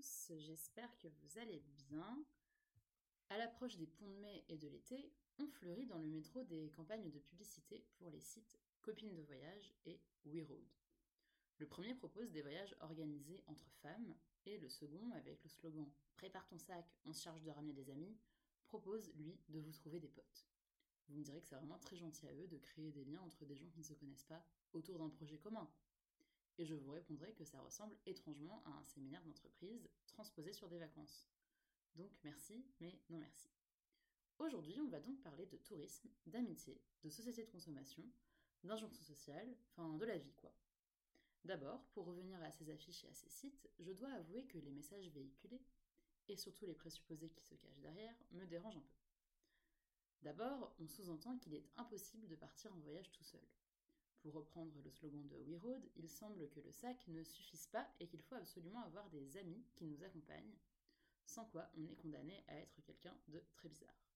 j'espère que vous allez bien. À l'approche des ponts de mai et de l'été, on fleurit dans le métro des campagnes de publicité pour les sites Copines de voyage et WeRoad. Le premier propose des voyages organisés entre femmes et le second, avec le slogan Prépare ton sac, on se charge de ramener des amis, propose, lui, de vous trouver des potes. Vous me direz que c'est vraiment très gentil à eux de créer des liens entre des gens qui ne se connaissent pas autour d'un projet commun, et je vous répondrai que ça ressemble étrangement à un séminaire d'entreprise transposé sur des vacances. Donc merci, mais non merci. Aujourd'hui, on va donc parler de tourisme, d'amitié, de société de consommation, d'injonction sociale, enfin de la vie quoi. D'abord, pour revenir à ces affiches et à ces sites, je dois avouer que les messages véhiculés, et surtout les présupposés qui se cachent derrière, me dérangent un peu. D'abord, on sous-entend qu'il est impossible de partir en voyage tout seul. Pour reprendre le slogan de We Road, il semble que le sac ne suffise pas et qu'il faut absolument avoir des amis qui nous accompagnent, sans quoi on est condamné à être quelqu'un de très bizarre.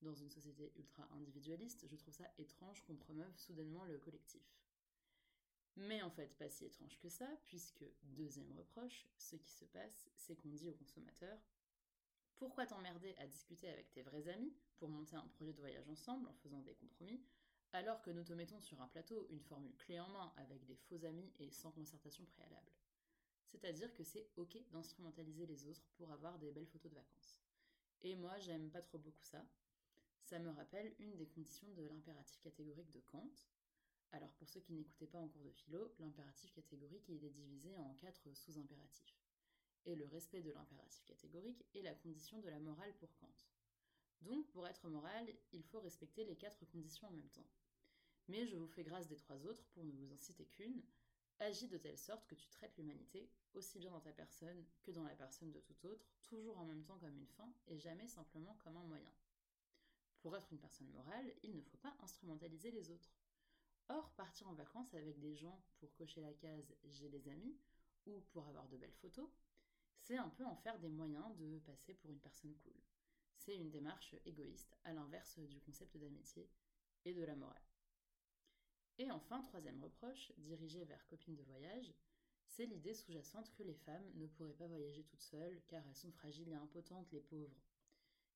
Dans une société ultra individualiste, je trouve ça étrange qu'on promeuve soudainement le collectif. Mais en fait, pas si étrange que ça, puisque, deuxième reproche, ce qui se passe, c'est qu'on dit aux consommateurs Pourquoi t'emmerder à discuter avec tes vrais amis pour monter un projet de voyage ensemble en faisant des compromis? Alors que nous te mettons sur un plateau une formule clé en main avec des faux amis et sans concertation préalable. C'est-à-dire que c'est ok d'instrumentaliser les autres pour avoir des belles photos de vacances. Et moi, j'aime pas trop beaucoup ça. Ça me rappelle une des conditions de l'impératif catégorique de Kant. Alors pour ceux qui n'écoutaient pas en cours de philo, l'impératif catégorique il est divisé en quatre sous-impératifs. Et le respect de l'impératif catégorique est la condition de la morale pour Kant. Donc pour être moral, il faut respecter les quatre conditions en même temps mais je vous fais grâce des trois autres pour ne vous en citer qu'une. Agis de telle sorte que tu traites l'humanité, aussi bien dans ta personne que dans la personne de tout autre, toujours en même temps comme une fin et jamais simplement comme un moyen. Pour être une personne morale, il ne faut pas instrumentaliser les autres. Or, partir en vacances avec des gens pour cocher la case j'ai des amis ou pour avoir de belles photos, c'est un peu en faire des moyens de passer pour une personne cool. C'est une démarche égoïste, à l'inverse du concept d'amitié et de la morale. Et enfin, troisième reproche, dirigé vers copines de voyage, c'est l'idée sous-jacente que les femmes ne pourraient pas voyager toutes seules car elles sont fragiles et impotentes, les pauvres.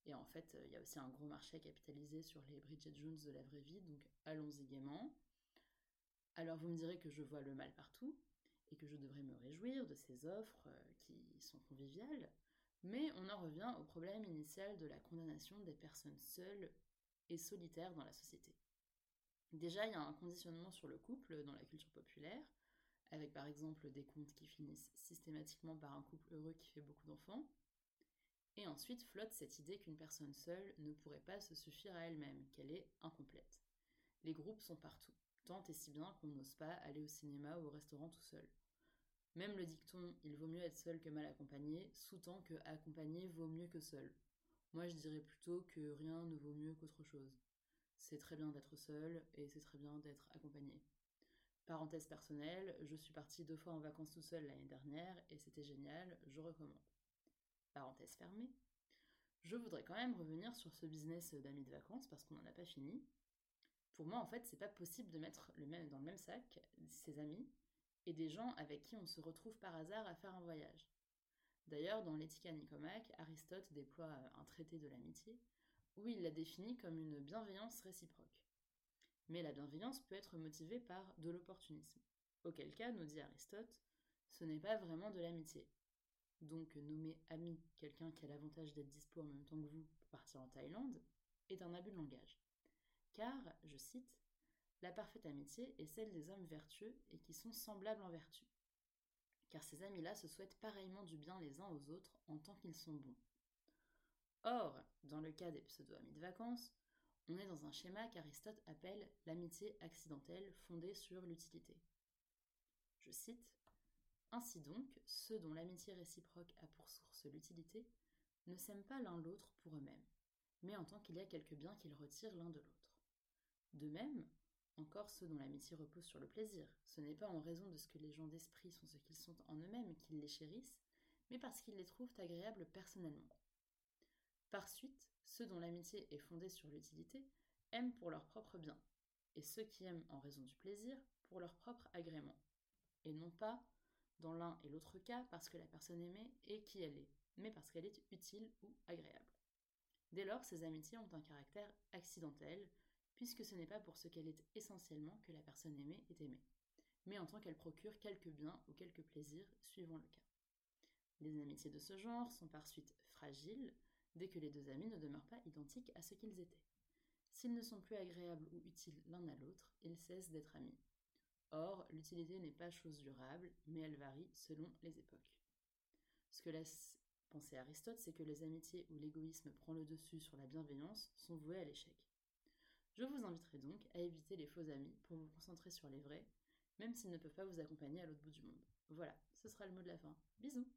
Et en fait, il y a aussi un gros marché capitalisé sur les Bridget Jones de la vraie vie, donc allons-y gaiement. Alors vous me direz que je vois le mal partout et que je devrais me réjouir de ces offres euh, qui sont conviviales, mais on en revient au problème initial de la condamnation des personnes seules et solitaires dans la société. Déjà, il y a un conditionnement sur le couple dans la culture populaire, avec par exemple des contes qui finissent systématiquement par un couple heureux qui fait beaucoup d'enfants. Et ensuite flotte cette idée qu'une personne seule ne pourrait pas se suffire à elle-même, qu'elle est incomplète. Les groupes sont partout, tant et si bien qu'on n'ose pas aller au cinéma ou au restaurant tout seul. Même le dicton il vaut mieux être seul que mal accompagné sous-tend que accompagné vaut mieux que seul. Moi je dirais plutôt que rien ne vaut mieux qu'autre chose c'est très bien d'être seul et c'est très bien d'être accompagné. Parenthèse personnelle, je suis partie deux fois en vacances tout seul l'année dernière et c'était génial, je recommande. Parenthèse fermée. Je voudrais quand même revenir sur ce business d'amis de vacances parce qu'on n'en a pas fini. Pour moi, en fait, c'est pas possible de mettre le même, dans le même sac ses amis et des gens avec qui on se retrouve par hasard à faire un voyage. D'ailleurs, dans l'Éthique Nicomaque, Aristote déploie un traité de l'amitié où il la définit comme une bienveillance réciproque. Mais la bienveillance peut être motivée par de l'opportunisme, auquel cas, nous dit Aristote, ce n'est pas vraiment de l'amitié. Donc nommer ami quelqu'un qui a l'avantage d'être dispo en même temps que vous pour partir en Thaïlande est un abus de langage. Car, je cite, la parfaite amitié est celle des hommes vertueux et qui sont semblables en vertu. Car ces amis-là se souhaitent pareillement du bien les uns aux autres en tant qu'ils sont bons. Or, dans le cas des pseudo-amis de vacances, on est dans un schéma qu'Aristote appelle l'amitié accidentelle fondée sur l'utilité. Je cite Ainsi donc, ceux dont l'amitié réciproque a pour source l'utilité ne s'aiment pas l'un l'autre pour eux-mêmes, mais en tant qu'il y a quelque bien qu'ils retirent l'un de l'autre. De même, encore ceux dont l'amitié repose sur le plaisir, ce n'est pas en raison de ce que les gens d'esprit sont ce qu'ils sont en eux-mêmes qu'ils les chérissent, mais parce qu'ils les trouvent agréables personnellement. Par suite, ceux dont l'amitié est fondée sur l'utilité aiment pour leur propre bien, et ceux qui aiment en raison du plaisir pour leur propre agrément, et non pas dans l'un et l'autre cas parce que la personne aimée est qui elle est, mais parce qu'elle est utile ou agréable. Dès lors, ces amitiés ont un caractère accidentel, puisque ce n'est pas pour ce qu'elle est essentiellement que la personne aimée est aimée, mais en tant qu'elle procure quelques biens ou quelques plaisirs, suivant le cas. Les amitiés de ce genre sont par suite fragiles, dès que les deux amis ne demeurent pas identiques à ce qu'ils étaient. S'ils ne sont plus agréables ou utiles l'un à l'autre, ils cessent d'être amis. Or, l'utilité n'est pas chose durable, mais elle varie selon les époques. Ce que laisse penser Aristote, c'est que les amitiés où l'égoïsme prend le dessus sur la bienveillance sont vouées à l'échec. Je vous inviterai donc à éviter les faux amis pour vous concentrer sur les vrais, même s'ils ne peuvent pas vous accompagner à l'autre bout du monde. Voilà, ce sera le mot de la fin. Bisous